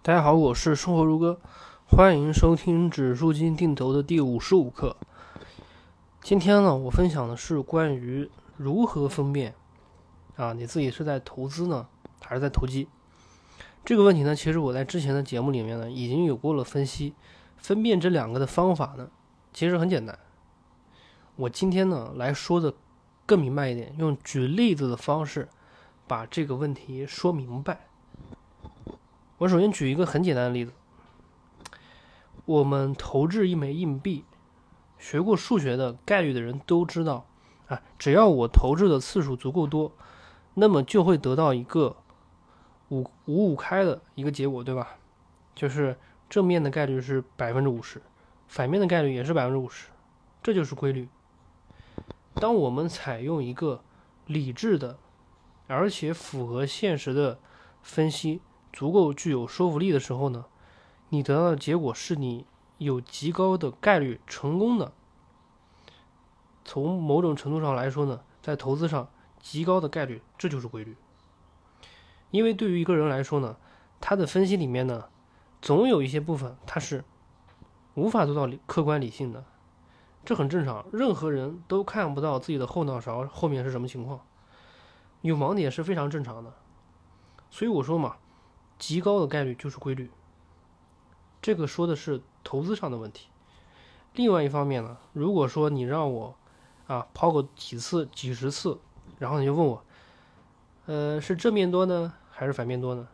大家好，我是生活如歌，欢迎收听指数基金定投的第五十五课。今天呢，我分享的是关于如何分辨啊，你自己是在投资呢，还是在投机？这个问题呢，其实我在之前的节目里面呢，已经有过了分析。分辨这两个的方法呢，其实很简单。我今天呢来说的更明白一点，用举例子的方式把这个问题说明白。我首先举一个很简单的例子，我们投掷一枚硬币，学过数学的概率的人都知道，啊，只要我投掷的次数足够多，那么就会得到一个五五五开的一个结果，对吧？就是正面的概率是百分之五十，反面的概率也是百分之五十，这就是规律。当我们采用一个理智的，而且符合现实的分析。足够具有说服力的时候呢，你得到的结果是你有极高的概率成功的。从某种程度上来说呢，在投资上极高的概率，这就是规律。因为对于一个人来说呢，他的分析里面呢，总有一些部分他是无法做到客观理性的，这很正常。任何人都看不到自己的后脑勺后面是什么情况，有盲点是非常正常的。所以我说嘛。极高的概率就是规律，这个说的是投资上的问题。另外一方面呢，如果说你让我啊抛个几次、几十次，然后你就问我，呃，是正面多呢，还是反面多呢？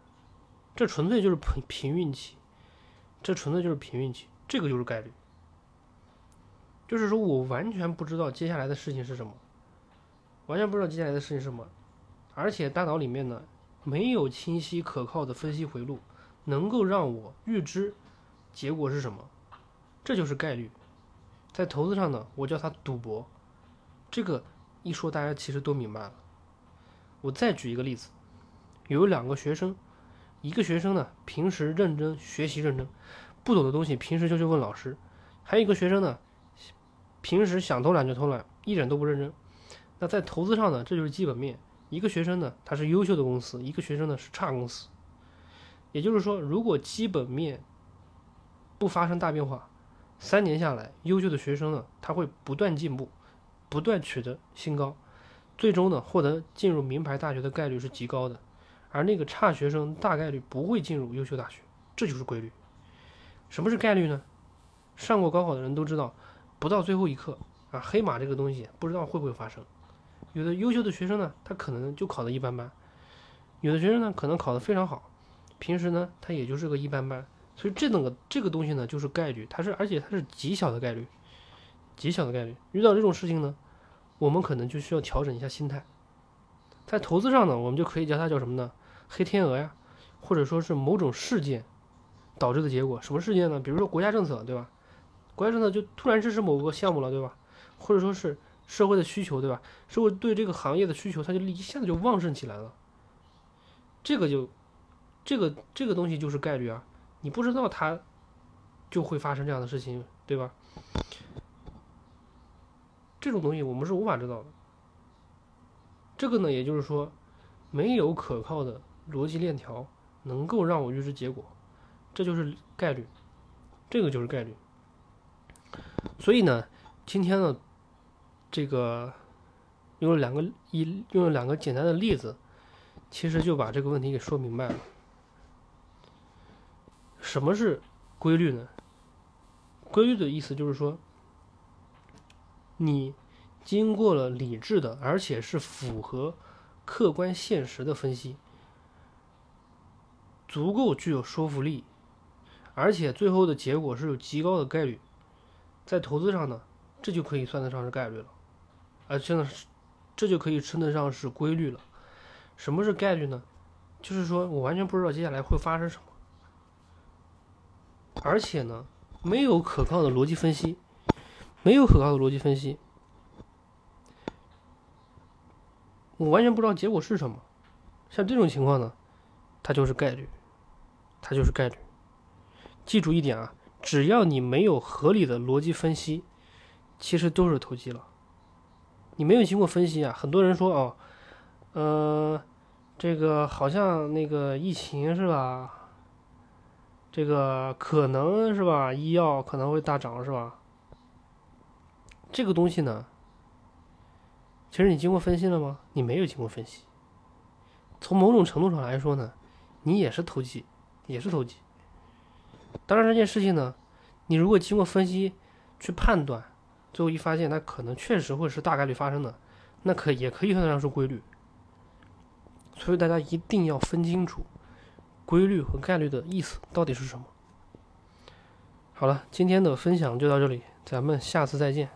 这纯粹就是凭凭运气，这纯粹就是凭运气，这个就是概率。就是说我完全不知道接下来的事情是什么，完全不知道接下来的事情是什么，而且大脑里面呢。没有清晰可靠的分析回路，能够让我预知结果是什么，这就是概率。在投资上呢，我叫它赌博。这个一说，大家其实都明白了。我再举一个例子，有两个学生，一个学生呢平时认真学习认真，不懂的东西平时就去问老师；还有一个学生呢，平时想偷懒就偷懒，一点都不认真。那在投资上呢，这就是基本面。一个学生呢，他是优秀的公司；一个学生呢是差公司。也就是说，如果基本面不发生大变化，三年下来，优秀的学生呢，他会不断进步，不断取得新高，最终呢，获得进入名牌大学的概率是极高的。而那个差学生大概率不会进入优秀大学，这就是规律。什么是概率呢？上过高考的人都知道，不到最后一刻啊，黑马这个东西不知道会不会发生。有的优秀的学生呢，他可能就考的一般般；有的学生呢，可能考得非常好，平时呢，他也就是个一般般。所以这种个这个东西呢，就是概率，它是而且它是极小的概率，极小的概率。遇到这种事情呢，我们可能就需要调整一下心态。在投资上呢，我们就可以叫它叫什么呢？黑天鹅呀，或者说是某种事件导致的结果。什么事件呢？比如说国家政策，对吧？国家政策就突然支持某个项目了，对吧？或者说是。社会的需求，对吧？社会对这个行业的需求，它就一下子就旺盛起来了。这个就，这个这个东西就是概率啊！你不知道它就会发生这样的事情，对吧？这种东西我们是无法知道的。这个呢，也就是说，没有可靠的逻辑链条能够让我预知结果，这就是概率，这个就是概率。所以呢，今天呢。这个用了两个一用了两个简单的例子，其实就把这个问题给说明白了。什么是规律呢？规律的意思就是说，你经过了理智的，而且是符合客观现实的分析，足够具有说服力，而且最后的结果是有极高的概率，在投资上呢，这就可以算得上是概率了。啊，现在是，这就可以称得上是规律了。什么是概率呢？就是说我完全不知道接下来会发生什么，而且呢，没有可靠的逻辑分析，没有可靠的逻辑分析，我完全不知道结果是什么。像这种情况呢，它就是概率，它就是概率。记住一点啊，只要你没有合理的逻辑分析，其实都是投机了。你没有经过分析啊？很多人说哦，呃，这个好像那个疫情是吧？这个可能是吧，医药可能会大涨是吧？这个东西呢，其实你经过分析了吗？你没有经过分析。从某种程度上来说呢，你也是投机，也是投机。当然这件事情呢，你如果经过分析去判断，最后一发现它可能确实会是大概率发生的，那可也可以算得上是规律。所以大家一定要分清楚规律和概率的意思到底是什么。好了，今天的分享就到这里，咱们下次再见。